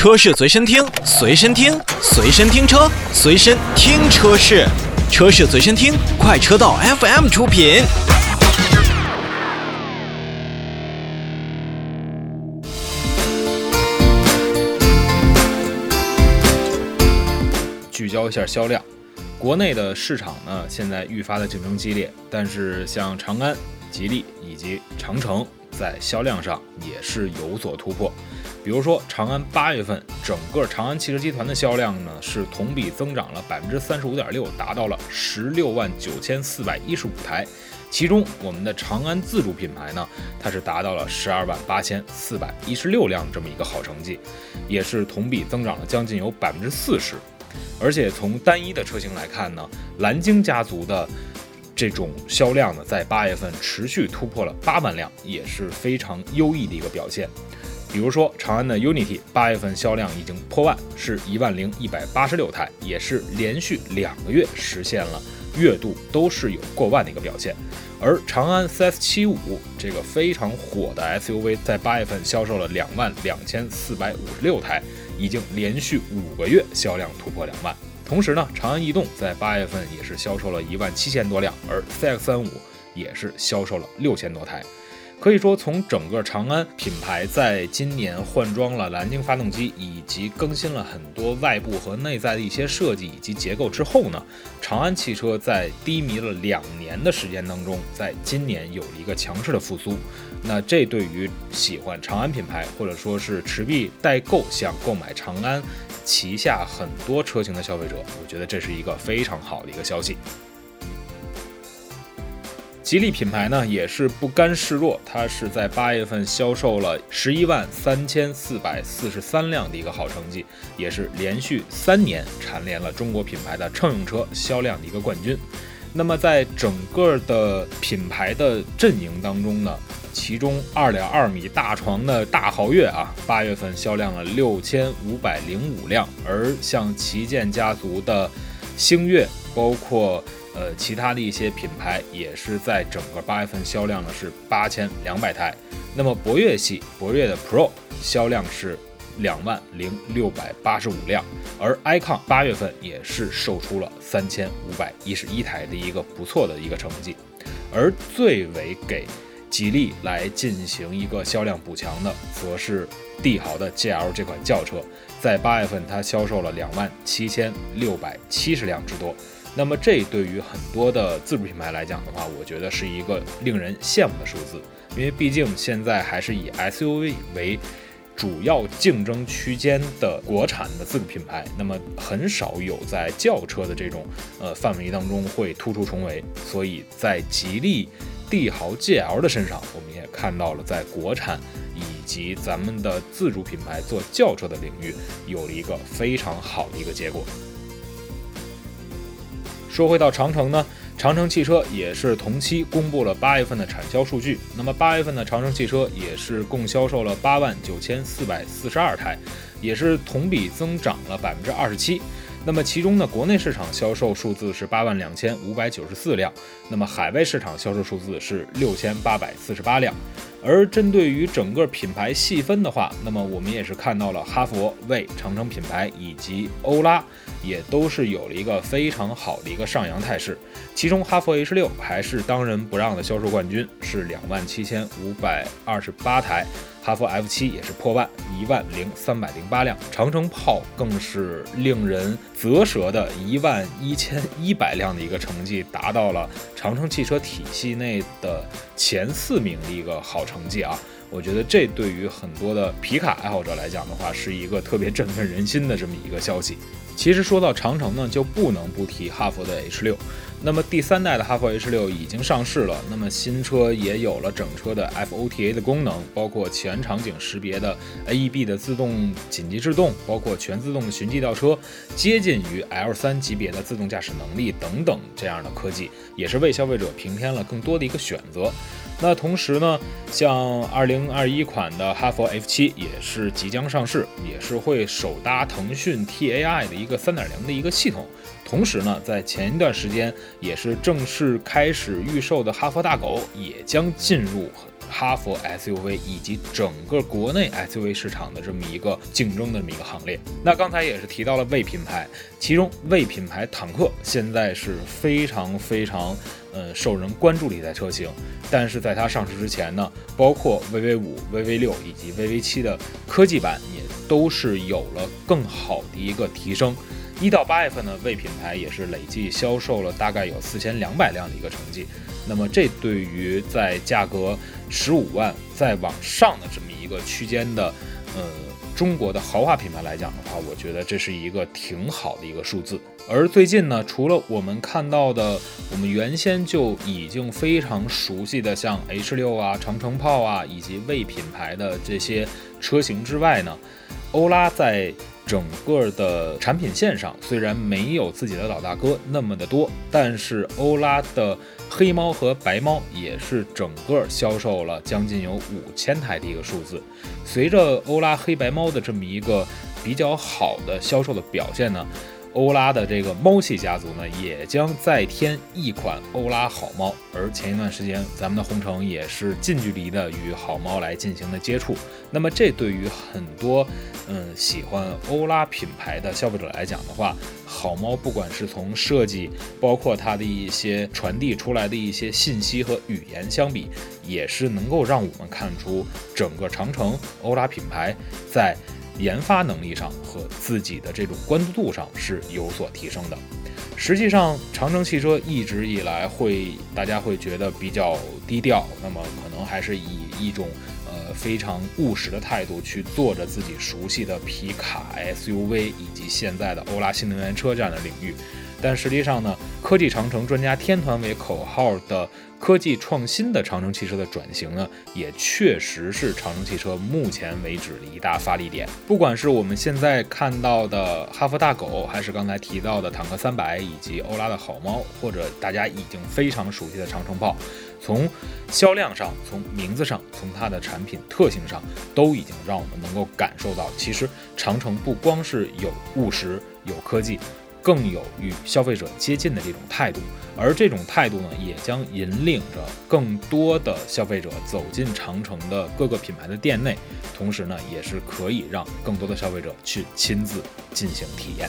车市随身听，随身听，随身听车，随身听车市，车市随身听，快车道 FM 出品。聚焦一下销量，国内的市场呢，现在愈发的竞争激烈，但是像长安、吉利以及长城在销量上也是有所突破。比如说，长安八月份整个长安汽车集团的销量呢，是同比增长了百分之三十五点六，达到了十六万九千四百一十五台。其中，我们的长安自主品牌呢，它是达到了十二万八千四百一十六辆这么一个好成绩，也是同比增长了将近有百分之四十。而且从单一的车型来看呢，蓝鲸家族的这种销量呢，在八月份持续突破了八万辆，也是非常优异的一个表现。比如说，长安的 Unity 八月份销量已经破万，是一万零一百八十六台，也是连续两个月实现了月度都是有过万的一个表现。而长安 CS75 这个非常火的 SUV，在八月份销售了两万两千四百五十六台，已经连续五个月销量突破两万。同时呢，长安逸动在八月份也是销售了一万七千多辆，而 CX35 也是销售了六千多台。可以说，从整个长安品牌在今年换装了蓝鲸发动机，以及更新了很多外部和内在的一些设计以及结构之后呢，长安汽车在低迷了两年的时间当中，在今年有了一个强势的复苏。那这对于喜欢长安品牌或者说是持币代购想购买长安旗下很多车型的消费者，我觉得这是一个非常好的一个消息。吉利品牌呢也是不甘示弱，它是在八月份销售了十一万三千四百四十三辆的一个好成绩，也是连续三年蝉联了中国品牌的乘用车销量的一个冠军。那么在整个的品牌的阵营当中呢，其中二点二米大床的大豪越啊，八月份销量了六千五百零五辆，而像旗舰家族的星越，包括。呃，其他的一些品牌也是在整个八月份销量呢是八千两百台，那么博越系博越的 Pro 销量是两万零六百八十五辆，而 icon 八月份也是售出了三千五百一十一台的一个不错的一个成绩，而最为给吉利来进行一个销量补强的，则是帝豪的 GL 这款轿车，在八月份它销售了两万七千六百七十辆之多。那么这对于很多的自主品牌来讲的话，我觉得是一个令人羡慕的数字，因为毕竟现在还是以 SUV 为主要竞争区间的国产的自主品牌，那么很少有在轿车的这种呃范围当中会突出重围，所以在吉利帝豪 GL 的身上，我们也看到了在国产以及咱们的自主品牌做轿车的领域有了一个非常好的一个结果。说回到长城呢，长城汽车也是同期公布了八月份的产销数据。那么八月份的长城汽车也是共销售了八万九千四百四十二台，也是同比增长了百分之二十七。那么其中呢，国内市场销售数字是八万两千五百九十四辆，那么海外市场销售数字是六千八百四十八辆。而针对于整个品牌细分的话，那么我们也是看到了哈弗、魏、长城品牌以及欧拉也都是有了一个非常好的一个上扬态势。其中哈弗 H 六还是当仁不让的销售冠军，是两万七千五百二十八台。哈弗 F 七也是破万，一万零三百零八辆，长城炮更是令人啧舌的一万一千一百辆的一个成绩，达到了长城汽车体系内的前四名的一个好成绩啊！我觉得这对于很多的皮卡爱好者来讲的话，是一个特别振奋人心的这么一个消息。其实说到长城呢，就不能不提哈弗的 H 六。那么第三代的哈弗 H 六已经上市了，那么新车也有了整车的 FOTA 的功能，包括全场景识别的 AEB 的自动紧急制动，包括全自动的循迹倒车，接近于 L3 级别的自动驾驶能力等等这样的科技，也是为消费者平添了更多的一个选择。那同时呢，像二零二一款的哈弗 F 七也是即将上市，也是会首搭腾讯 TAI 的一个三点零的一个系统。同时呢，在前一段时间也是正式开始预售的哈佛大狗也将进入哈佛 SUV 以及整个国内 SUV 市场的这么一个竞争的这么一个行列。那刚才也是提到了魏品牌，其中魏品牌坦克现在是非常非常呃受人关注的一台车型，但是在它上市之前呢，包括 VV 五、VV 六以及 VV 七的科技版也都是有了更好的一个提升。一到八月份呢，魏品牌也是累计销售了大概有四千两百辆的一个成绩。那么这对于在价格十五万再往上的这么一个区间的，呃，中国的豪华品牌来讲的话，我觉得这是一个挺好的一个数字。而最近呢，除了我们看到的，我们原先就已经非常熟悉的像 H 六啊、长城炮啊以及魏品牌的这些车型之外呢，欧拉在。整个的产品线上虽然没有自己的老大哥那么的多，但是欧拉的黑猫和白猫也是整个销售了将近有五千台的一个数字。随着欧拉黑白猫的这么一个比较好的销售的表现呢。欧拉的这个猫系家族呢，也将再添一款欧拉好猫。而前一段时间，咱们的红城也是近距离的与好猫来进行的接触。那么，这对于很多嗯喜欢欧拉品牌的消费者来讲的话，好猫不管是从设计，包括它的一些传递出来的一些信息和语言相比，也是能够让我们看出整个长城欧拉品牌在。研发能力上和自己的这种关注度上是有所提升的。实际上，长城汽车一直以来会大家会觉得比较低调，那么可能还是以一种呃非常务实的态度去做着自己熟悉的皮卡 SUV 以及现在的欧拉新能源车这样的领域。但实际上呢，科技长城专家天团为口号的科技创新的长城汽车的转型呢，也确实是长城汽车目前为止的一大发力点。不管是我们现在看到的哈弗大狗，还是刚才提到的坦克三百，以及欧拉的好猫，或者大家已经非常熟悉的长城炮，从销量上、从名字上、从它的产品特性上，都已经让我们能够感受到，其实长城不光是有务实、有科技。更有与消费者接近的这种态度，而这种态度呢，也将引领着更多的消费者走进长城的各个品牌的店内，同时呢，也是可以让更多的消费者去亲自进行体验。